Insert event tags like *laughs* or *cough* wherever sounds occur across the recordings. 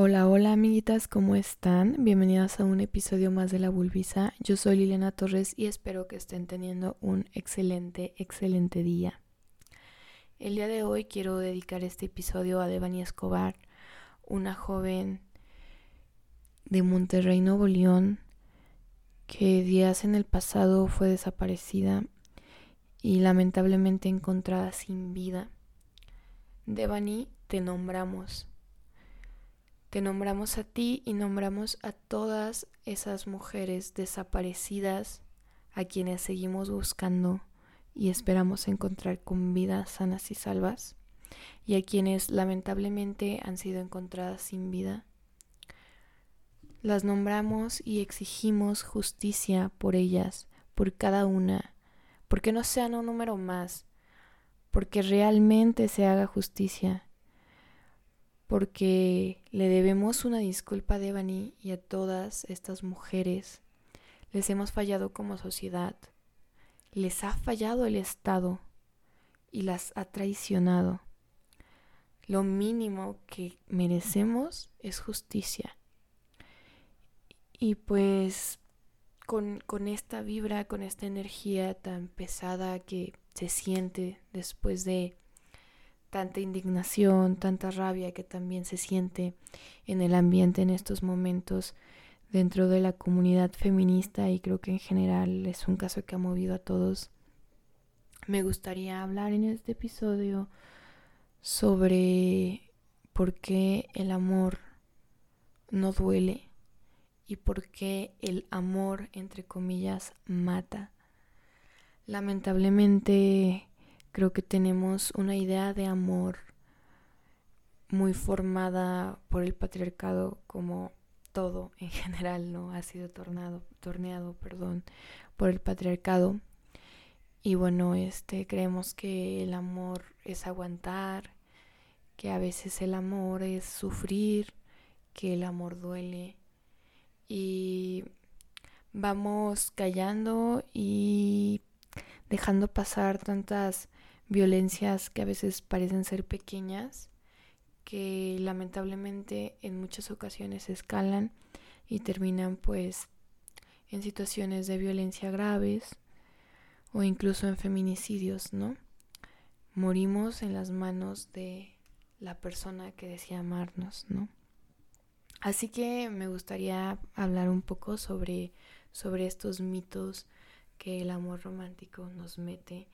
Hola, hola amiguitas, ¿cómo están? Bienvenidas a un episodio más de La Bulbisa. Yo soy Liliana Torres y espero que estén teniendo un excelente, excelente día. El día de hoy quiero dedicar este episodio a Devani Escobar, una joven de Monterrey, Nuevo León, que días en el pasado fue desaparecida y lamentablemente encontrada sin vida. Devani, te nombramos te nombramos a ti y nombramos a todas esas mujeres desaparecidas a quienes seguimos buscando y esperamos encontrar con vidas sanas y salvas y a quienes lamentablemente han sido encontradas sin vida. Las nombramos y exigimos justicia por ellas, por cada una, porque no sean un número más, porque realmente se haga justicia porque le debemos una disculpa a Devani y a todas estas mujeres. Les hemos fallado como sociedad, les ha fallado el Estado y las ha traicionado. Lo mínimo que merecemos es justicia. Y pues con, con esta vibra, con esta energía tan pesada que se siente después de tanta indignación, tanta rabia que también se siente en el ambiente en estos momentos dentro de la comunidad feminista y creo que en general es un caso que ha movido a todos. Me gustaría hablar en este episodio sobre por qué el amor no duele y por qué el amor, entre comillas, mata. Lamentablemente Creo que tenemos una idea de amor muy formada por el patriarcado como todo en *laughs* general no ha sido tornado, torneado perdón, por el patriarcado. Y bueno este creemos que el amor es aguantar que a veces el amor es sufrir que el amor duele. Y vamos callando y dejando pasar tantas violencias que a veces parecen ser pequeñas, que lamentablemente en muchas ocasiones escalan y terminan pues en situaciones de violencia graves o incluso en feminicidios, ¿no? Morimos en las manos de la persona que decía amarnos, ¿no? Así que me gustaría hablar un poco sobre, sobre estos mitos que el amor romántico nos mete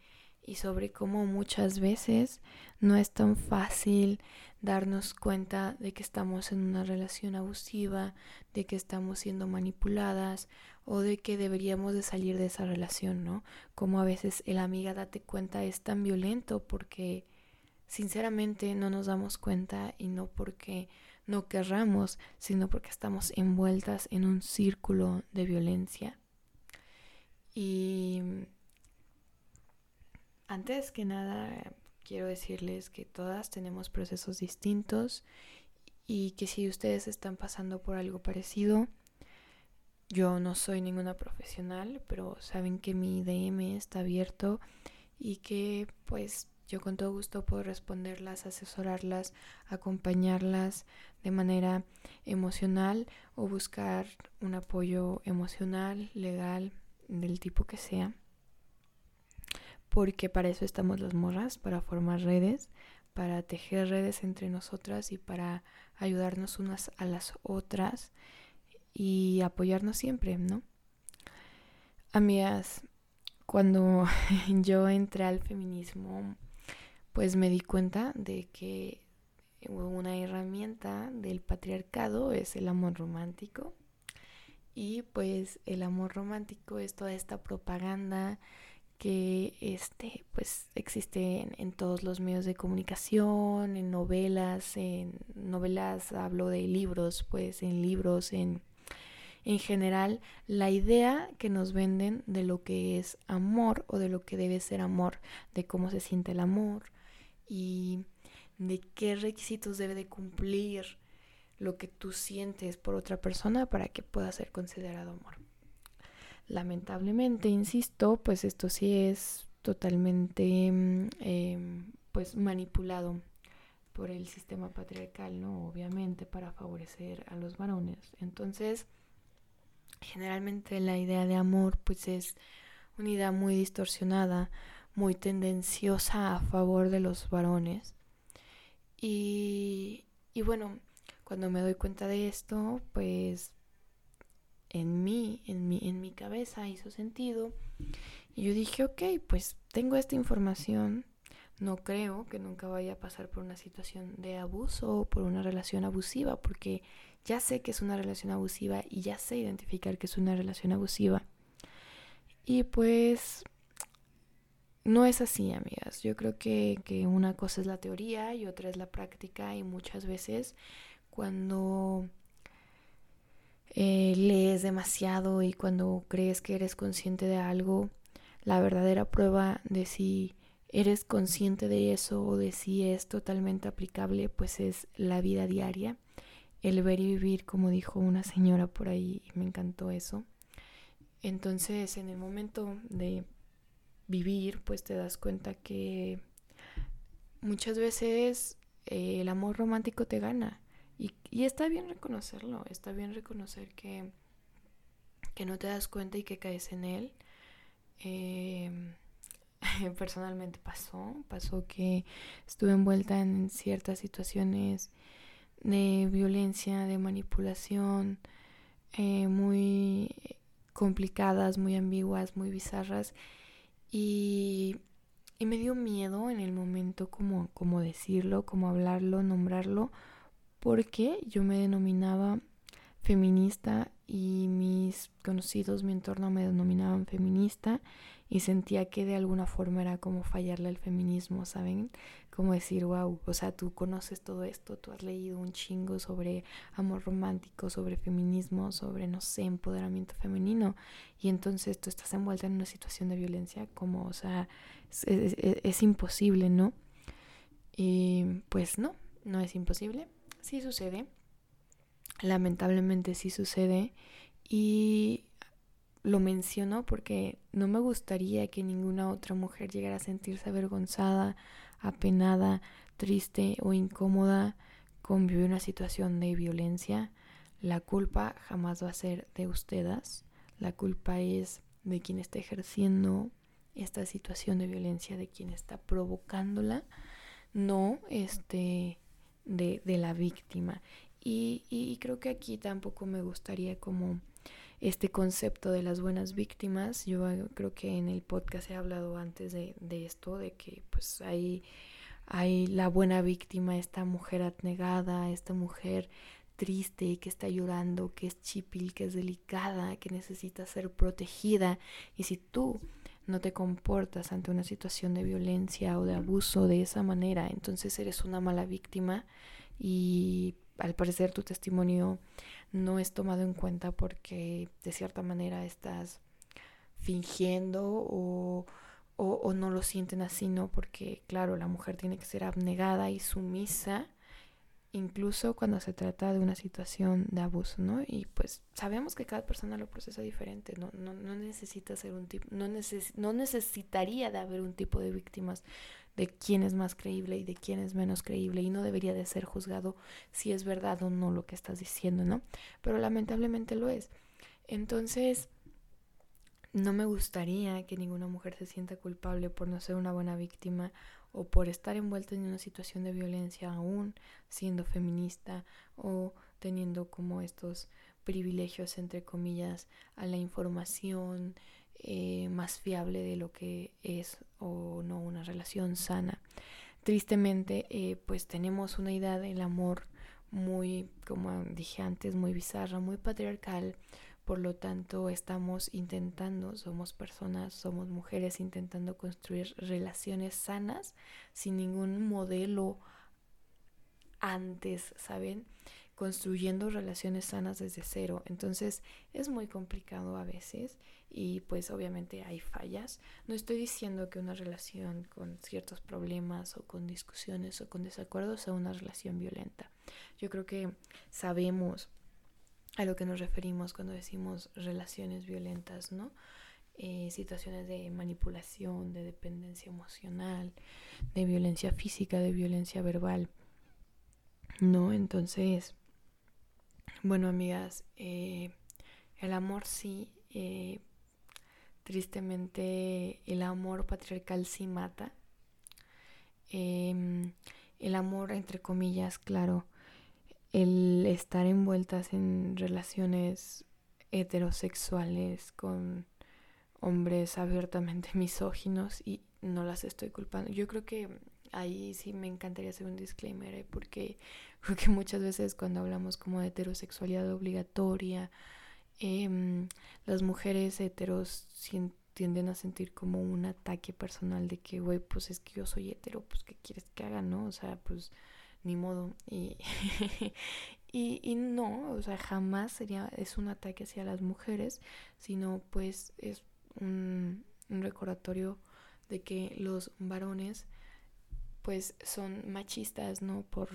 y sobre cómo muchas veces no es tan fácil darnos cuenta de que estamos en una relación abusiva, de que estamos siendo manipuladas o de que deberíamos de salir de esa relación, ¿no? Como a veces el amiga date cuenta es tan violento porque sinceramente no nos damos cuenta y no porque no querramos, sino porque estamos envueltas en un círculo de violencia. Y antes que nada, quiero decirles que todas tenemos procesos distintos y que si ustedes están pasando por algo parecido, yo no soy ninguna profesional, pero saben que mi DM está abierto y que pues yo con todo gusto puedo responderlas, asesorarlas, acompañarlas de manera emocional o buscar un apoyo emocional, legal, del tipo que sea porque para eso estamos las morras, para formar redes, para tejer redes entre nosotras y para ayudarnos unas a las otras y apoyarnos siempre, ¿no? Amigas, cuando *laughs* yo entré al feminismo, pues me di cuenta de que una herramienta del patriarcado es el amor romántico y pues el amor romántico es toda esta propaganda que este pues existe en, todos los medios de comunicación, en novelas, en novelas hablo de libros, pues en libros, en en general la idea que nos venden de lo que es amor o de lo que debe ser amor, de cómo se siente el amor y de qué requisitos debe de cumplir lo que tú sientes por otra persona para que pueda ser considerado amor. Lamentablemente, insisto, pues esto sí es totalmente mm, em, pues manipulado por el sistema patriarcal, ¿no? Obviamente para favorecer a los varones. Entonces, generalmente la idea de amor pues es una idea muy distorsionada, muy tendenciosa a favor de los varones. Y, y bueno, cuando me doy cuenta de esto, pues en mí, en mi, en mi cabeza hizo sentido. Y yo dije, ok, pues tengo esta información. No creo que nunca vaya a pasar por una situación de abuso o por una relación abusiva, porque ya sé que es una relación abusiva y ya sé identificar que es una relación abusiva. Y pues no es así, amigas. Yo creo que, que una cosa es la teoría y otra es la práctica y muchas veces cuando eh, lees demasiado y cuando crees que eres consciente de algo, la verdadera prueba de si eres consciente de eso o de si es totalmente aplicable, pues es la vida diaria, el ver y vivir, como dijo una señora por ahí, me encantó eso. Entonces, en el momento de vivir, pues te das cuenta que muchas veces eh, el amor romántico te gana y, está bien reconocerlo, está bien reconocer que, que no te das cuenta y que caes en él. Em, *laughs* personalmente pasó, pasó que estuve envuelta en ciertas situaciones de violencia, de manipulación, eh, muy complicadas, muy ambiguas, muy bizarras y, y, me dio miedo en el momento como, como decirlo, como hablarlo, nombrarlo, porque yo me denominaba feminista y mis conocidos, mi entorno me denominaban feminista y sentía que de alguna forma era como fallarle al feminismo, ¿saben? Como decir, wow, o sea, tú conoces todo esto, tú has leído un chingo sobre amor romántico, sobre feminismo, sobre, no sé, empoderamiento femenino y entonces tú estás envuelta en una situación de violencia como, o sea, es, es imposible, ¿no? Y pues no, no es imposible sí sucede. Lamentablemente sí sucede. Y lo menciono porque no me gustaría que ninguna otra mujer llegara a sentirse avergonzada, apenada, triste o incómoda con vivir una situación de violencia. La culpa jamás va a ser de ustedes. La culpa es de quien está ejerciendo esta situación de violencia, de quien está provocándola. No, este, de, de la víctima. Y, y, creo que aquí tampoco me gustaría como este concepto de las buenas víctimas. Yo creo que en el podcast he hablado antes de, de esto, de que pues hay, hay la buena víctima, esta mujer abnegada, esta mujer triste, que está llorando, que es chipil, que es delicada, que necesita ser protegida. Y si tú no te comportas ante una situación de violencia o de abuso de esa manera, entonces eres una mala víctima y al parecer tu testimonio no es tomado en cuenta porque de cierta manera estás fingiendo o, o, no lo sienten así, ¿no? Porque claro, la mujer tiene que ser abnegada y sumisa incluso cuando se trata de una situación de abuso, ¿no? Y pues sabemos que cada persona lo procesa diferente, no, no, no necesita ser un tipo, no, no necesitaría de haber un tipo de víctimas de quién es más creíble y de quién es menos creíble y no debería de ser juzgado si es verdad o no lo que estás diciendo, ¿no? Pero lamentablemente lo es. Entonces, no me gustaría que ninguna mujer se sienta culpable por no ser una buena víctima o por estar envuelta en una situación de violencia aún siendo feminista o teniendo como estos privilegios entre comillas a la información eh, más fiable de lo que es o no una relación sana. Tristemente, eh, pues tenemos una idea del amor muy, como dije antes, muy bizarra, muy patriarcal, por lo tanto, estamos intentando, somos personas, somos mujeres intentando construir relaciones sanas sin ningún modelo antes, ¿saben? Construyendo relaciones sanas desde cero. Entonces es muy complicado a veces y pues obviamente hay fallas. No estoy diciendo que una relación con ciertos problemas o con discusiones o con desacuerdos sea una relación violenta. Yo creo que sabemos a lo que nos referimos cuando decimos relaciones violentas, ¿no? Eh, situaciones de manipulación, de dependencia emocional, de violencia física, de violencia verbal. ¿no? Entonces, bueno, amigas, eh, el amor sí, eh, tristemente el amor patriarcal sí mata. Em, el amor, entre comillas, claro, el estar envueltas en relaciones heterosexuales con hombres abiertamente *laughs* misóginos y no las estoy culpando. Yo creo que ahí sí me encantaría hacer un disclaimer ¿eh? porque *laughs* creo que muchas veces cuando hablamos como de heterosexualidad obligatoria, em, las mujeres heteros tienden a sentir como un ataque personal de que, güey, pues es que yo soy hetero, pues ¿qué quieres que haga, no? O sea, pues ni modo. Y, *laughs* y, y, no, o sea, jamás sería, es un ataque hacia las mujeres, sino pues es un, un recordatorio de que los varones pues son machistas, ¿no? Por,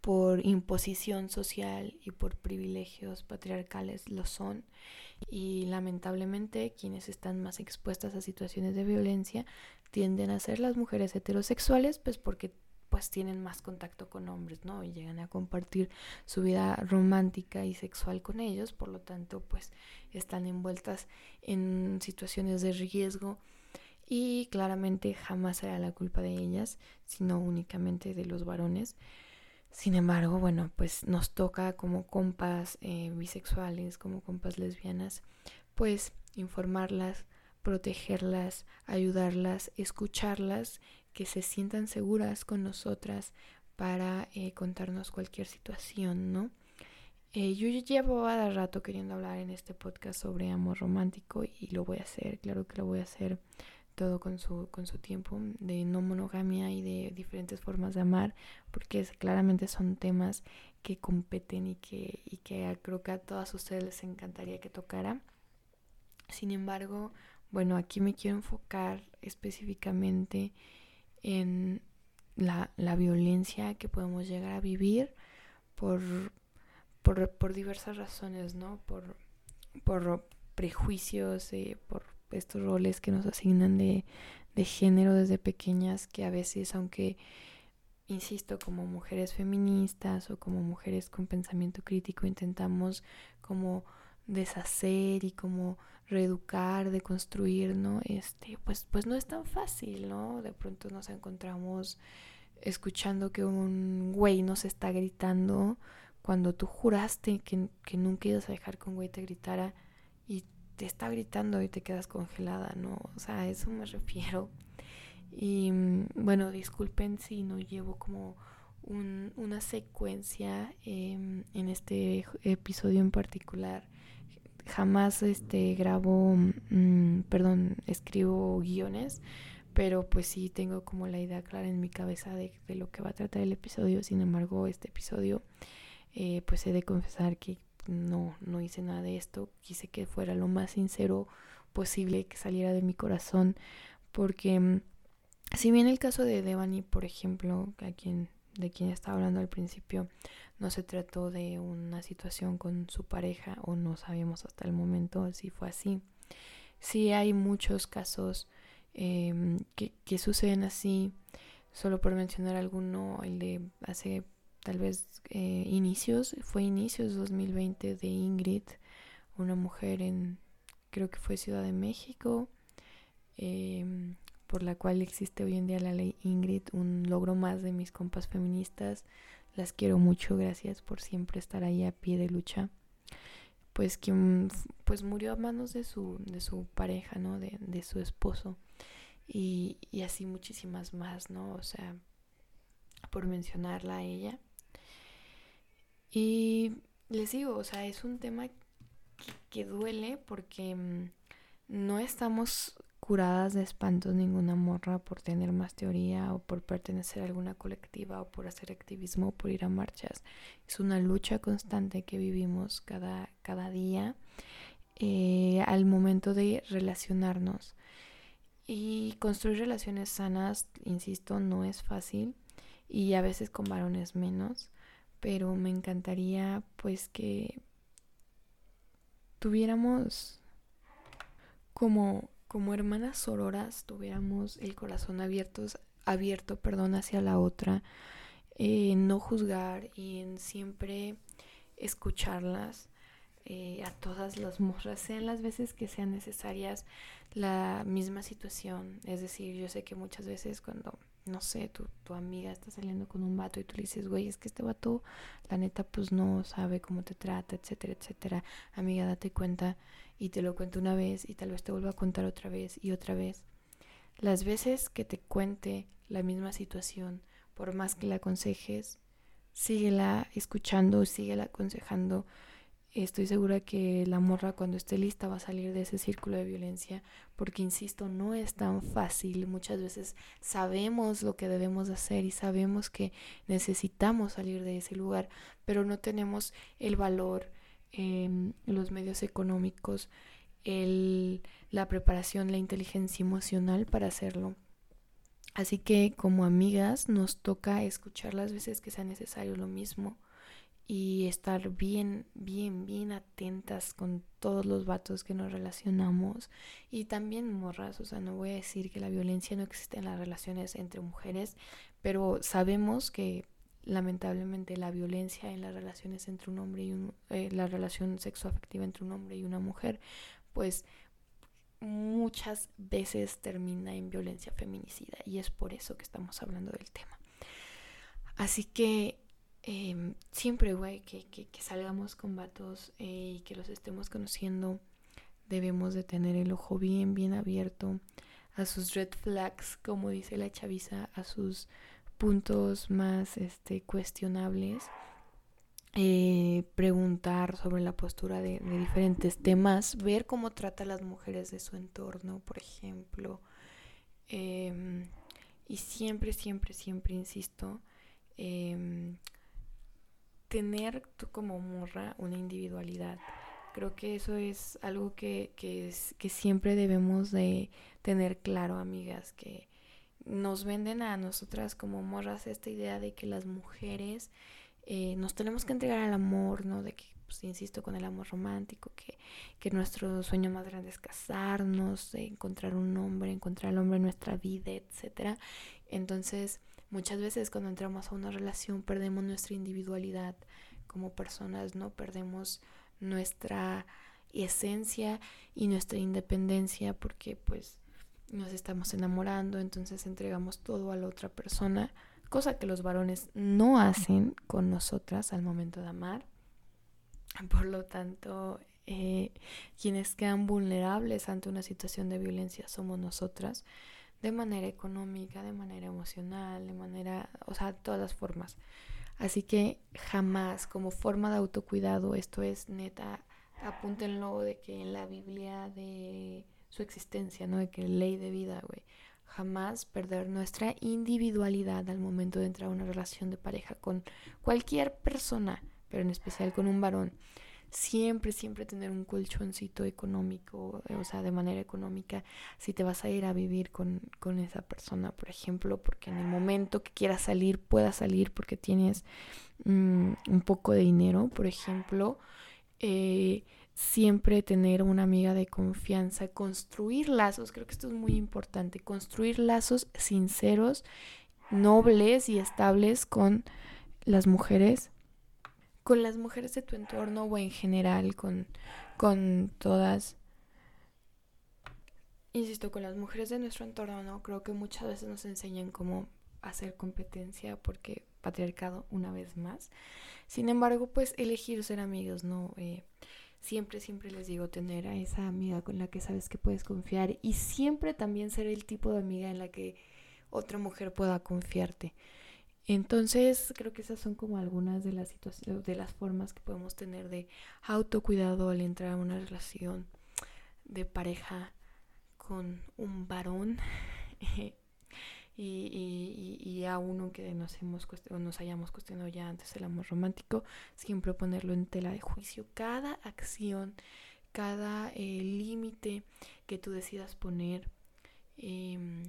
por imposición social y por privilegios patriarcales lo son. Y lamentablemente quienes están más expuestas a situaciones de violencia tienden a ser las mujeres heterosexuales, pues porque pues tienen más contacto con hombres, ¿no? Y llegan a compartir su vida romántica y sexual con ellos, por lo tanto, pues están envueltas en situaciones de riesgo y claramente jamás será la culpa de ellas, sino únicamente de los varones. Sin embargo, bueno, pues nos toca como compas eh, bisexuales, como compas lesbianas, pues informarlas, protegerlas, ayudarlas, escucharlas que se sientan seguras con nosotras para eh, contarnos cualquier situación, ¿no? Eh, yo llevo a rato queriendo hablar en este podcast sobre amor romántico y lo voy a hacer, claro que lo voy a hacer todo con su, con su tiempo de no monogamia y de diferentes formas de amar, porque claramente son temas que competen y que, y que creo que a todas ustedes les encantaría que tocara. Sin embargo, bueno, aquí me quiero enfocar específicamente en la, la violencia que podemos llegar a vivir por, por, por diversas razones, ¿no? Por, por prejuicios, eh, por estos roles que nos asignan de, de género desde pequeñas que a veces, aunque, insisto, como mujeres feministas o como mujeres con pensamiento crítico, intentamos como deshacer y como reeducar, deconstruir, ¿no? Este, pues, pues no es tan fácil, ¿no? De pronto nos encontramos escuchando que un güey nos está gritando cuando tú juraste que, que nunca ibas a dejar que un güey te gritara y te está gritando y te quedas congelada, ¿no? O sea, a eso me refiero. Y mm, bueno, disculpen si no llevo como un, una secuencia em, en este episodio en particular jamás este grabo, mm, perdón, escribo guiones, pero pues sí tengo como la idea clara en mi cabeza de, de lo que va a tratar el episodio. Sin embargo, este episodio, eh, pues he de confesar que no, no hice nada de esto. Quise que fuera lo más sincero posible, que saliera de mi corazón, porque mm, si bien el caso de Devani, por ejemplo, a quien, de quien estaba hablando al principio, no se trató de una situación con su pareja o no sabemos hasta el momento si fue así. Sí hay muchos casos em, que, que, suceden así, solo por mencionar alguno, el de hace tal vez eh, inicios, fue inicios 2020 de Ingrid, una mujer en, creo que fue Ciudad de México, em, por la cual existe hoy en día la ley Ingrid, un logro más de mis compas feministas las quiero mucho, gracias por siempre estar ahí a pie de lucha. Pues quien pues murió a manos de su, de su pareja, ¿no? De, de su esposo. Y, y así muchísimas más, ¿no? O sea, por mencionarla a ella. Y les digo, o sea, es un tema que, que duele porque mm, no estamos curadas de espantos ninguna morra por tener más teoría o por pertenecer a alguna colectiva o por hacer activismo o por ir a marchas. Es una lucha constante que vivimos cada, cada día eh, al momento de relacionarnos. Y construir relaciones sanas, insisto, no es fácil y a veces con varones menos, pero me encantaría pues que tuviéramos como como hermanas sororas tuviéramos el corazón abiertos, abierto perdón, hacia la otra, en no juzgar y en siempre escucharlas eh, a todas las morras, sean las veces que sean necesarias la misma situación. Es decir, yo sé que muchas veces cuando, no sé, tu, tu amiga está saliendo con un vato y tú le dices, güey, es que este vato, la neta, pues no sabe cómo te trata, etcétera, etcétera. Amiga, date cuenta y te lo cuento una vez y tal vez te vuelva a contar otra vez y otra vez. Las veces que te cuente la misma situación, por más que la aconsejes, síguela escuchando, síguela aconsejando. Estoy segura que la morra cuando esté lista va a salir de ese círculo de violencia, porque insisto, no es tan fácil. Muchas veces sabemos lo que debemos hacer y sabemos que necesitamos salir de ese lugar, pero no tenemos el valor, eh, los medios económicos, el, la preparación, la inteligencia emocional para hacerlo. Así que como amigas nos toca escuchar las veces que sea necesario lo mismo y estar bien, bien, bien atentas con todos los vatos que nos relacionamos y también morras, o sea, no voy a decir que la violencia no existe en las relaciones entre mujeres, pero sabemos que lamentablemente la violencia en las relaciones entre un hombre y un, eh, la relación sexoafectiva entre un hombre y una mujer, pues muchas veces termina en violencia feminicida y es por eso que estamos hablando del tema. Así que eh, siempre, güey, que, que, que, salgamos con vatos eh, y que los estemos conociendo, debemos de tener el ojo bien, bien abierto a sus red flags, como dice la chaviza, a sus puntos más este, cuestionables eh, preguntar sobre la postura de, diferentes temas, ver cómo trata a las mujeres de su entorno, por ejemplo. Em, y siempre, siempre, siempre, insisto, em, tener tú como morra una individualidad. Creo que eso es algo que, que, es, que siempre debemos de tener claro, amigas, que nos venden a nosotras como morras esta idea de que las mujeres eh, nos tenemos que entregar al amor, ¿no? De que, pues, insisto, con el amor romántico, que, que nuestro sueño más grande es casarnos, encontrar un hombre, encontrar al hombre en nuestra vida, etcétera. Entonces, muchas veces cuando entramos a una relación perdemos nuestra individualidad como personas, ¿no? Perdemos nuestra esencia y nuestra independencia porque pues nos estamos enamorando, entonces entregamos todo a la otra persona cosa que los varones no hacen con nosotras al momento de amar. Por lo tanto, eh, quienes quedan vulnerables ante una situación de violencia somos nosotras, de manera económica, de manera emocional, de manera, o sea, todas las formas. Así que jamás, como forma de autocuidado, esto es neta, apúntenlo de que en la Biblia de su existencia, ¿no? De que ley de vida, güey jamás perder nuestra individualidad al momento de entrar a una relación de pareja con cualquier persona, pero en especial con un varón. Siempre, siempre tener un colchoncito económico, o sea, de manera económica, si te vas a ir a vivir con, con esa persona, por ejemplo, porque en el momento que quieras salir, puedas salir porque tienes mm, un poco de dinero, por ejemplo. Eh, siempre tener una amiga de confianza, construir lazos, creo que esto es muy importante, construir lazos sinceros, nobles y estables con las mujeres, con las mujeres de tu entorno o en general, con, con todas. Insisto, con las mujeres de nuestro entorno, ¿no? Creo que muchas veces nos enseñan cómo hacer competencia porque patriarcado una vez más. Sin embargo, pues elegir ser amigos, ¿no? Eh, siempre, siempre les digo tener a esa amiga con la que sabes que puedes confiar y siempre también ser el tipo de amiga en la que otra mujer pueda confiarte. Entonces, creo que esas son como algunas de las situaciones, de las formas que podemos tener de autocuidado al entrar a una relación de pareja con un varón. *laughs* y, y, a uno que nos, hemos nos hayamos cuestionado ya antes el amor romántico, siempre ponerlo en tela de juicio. Cada acción, cada eh, límite que tú decidas poner, em,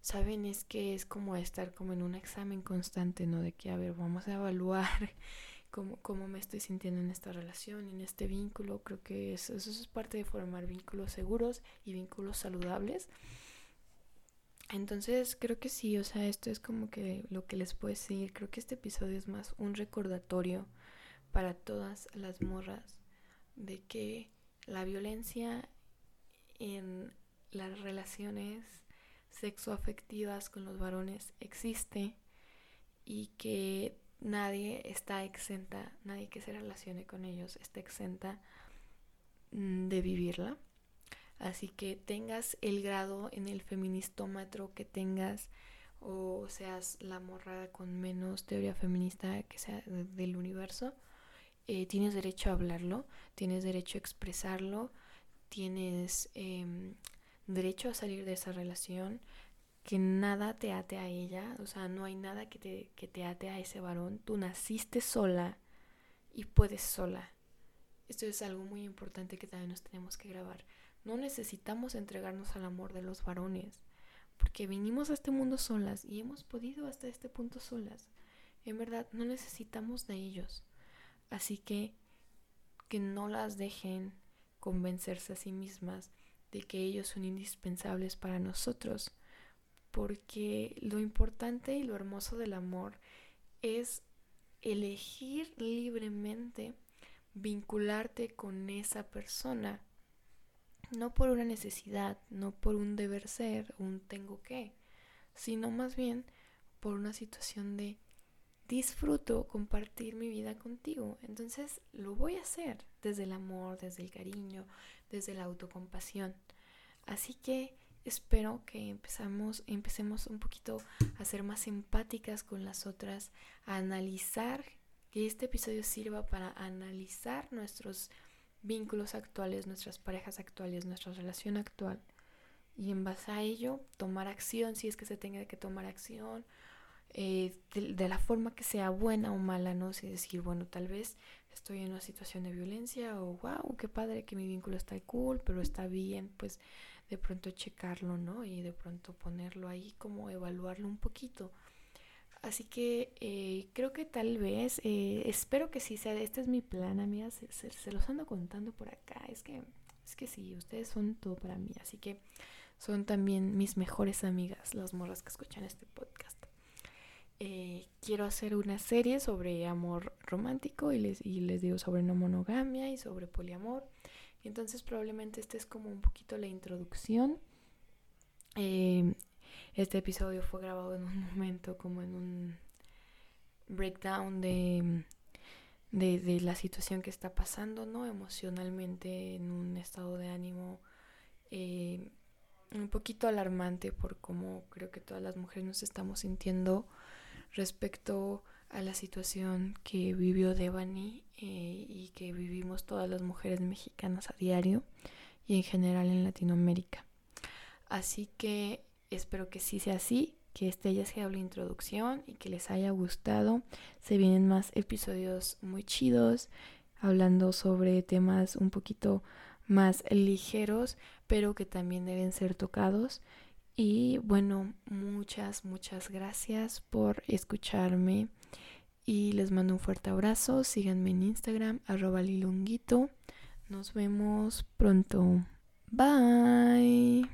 saben, es que es como estar como en un examen constante, ¿no? De que, a ver, vamos a evaluar *laughs* cómo, cómo me estoy sintiendo en esta relación, en este vínculo. Creo que eso, eso es parte de formar vínculos seguros y vínculos saludables. Entonces creo que sí, o sea, esto es como que lo que les puedo decir. Creo que este episodio es más un recordatorio para todas las morras de que la violencia en las relaciones sexoafectivas con los varones existe y que nadie está exenta, nadie que se relacione con ellos está exenta mm, de vivirla. Así que tengas el grado en el feministómetro que tengas o seas la morrada con menos teoría feminista que sea del universo, eh, tienes derecho a hablarlo, tienes derecho a expresarlo, tienes em, derecho a salir de esa relación, que nada te ate a ella, o sea, no hay nada que te, que te ate a ese varón, tú naciste sola y puedes sola. Esto es algo muy importante que también nos tenemos que grabar. No necesitamos entregarnos al amor de los varones, porque vinimos a este mundo solas y hemos podido hasta este punto solas. En verdad, no necesitamos de ellos. Así que que no las dejen convencerse a sí mismas de que ellos son indispensables para nosotros, porque lo importante y lo hermoso del amor es elegir libremente vincularte con esa persona, no por una necesidad, no por un deber ser, un tengo que, sino más bien por una situación de disfruto compartir mi vida contigo. Entonces lo voy a hacer desde el amor, desde el cariño, desde la autocompasión. Así que espero que empezamos, empecemos un poquito a ser más empáticas con las otras, a analizar, que este episodio sirva para analizar nuestros vínculos actuales, nuestras parejas actuales, nuestra relación actual. Y en base a ello, tomar acción si es que se tenga que tomar acción eh, de, la forma que sea buena o mala, ¿no? Si decir, bueno, tal vez estoy en una situación de violencia o wow, qué padre que mi vínculo está cool, pero está bien, pues de pronto checarlo, ¿no? Y de pronto ponerlo ahí, como evaluarlo un poquito. Así que eh, creo que tal vez, eh, espero que sí sea, este es mi plan, amigas, se, se, los ando contando por acá, es que, es que sí, ustedes son todo para mí, así que son también mis mejores amigas, las morras que escuchan este podcast. Eh, quiero hacer una serie sobre amor romántico y les, y les digo sobre no monogamia y sobre poliamor. Entonces probablemente este es como un poquito la introducción. Eh, este episodio fue grabado en un *laughs* momento como en un breakdown de, de, la situación que está pasando, ¿no? Emocionalmente en un estado de ánimo eh, un poquito alarmante por cómo creo que todas las mujeres nos estamos sintiendo respecto a la situación que vivió Devani eh, y que vivimos todas las mujeres mexicanas a diario y en general en Latinoamérica. Así que espero que sí sea así, que este ya sea la introducción y que les haya gustado. Se vienen más episodios muy chidos hablando sobre temas un poquito más ligeros, pero que también deben ser tocados y bueno, muchas, muchas gracias por escucharme y les mando un fuerte abrazo. Síganme en Instagram, arroba lilunguito. Nos vemos pronto. Bye.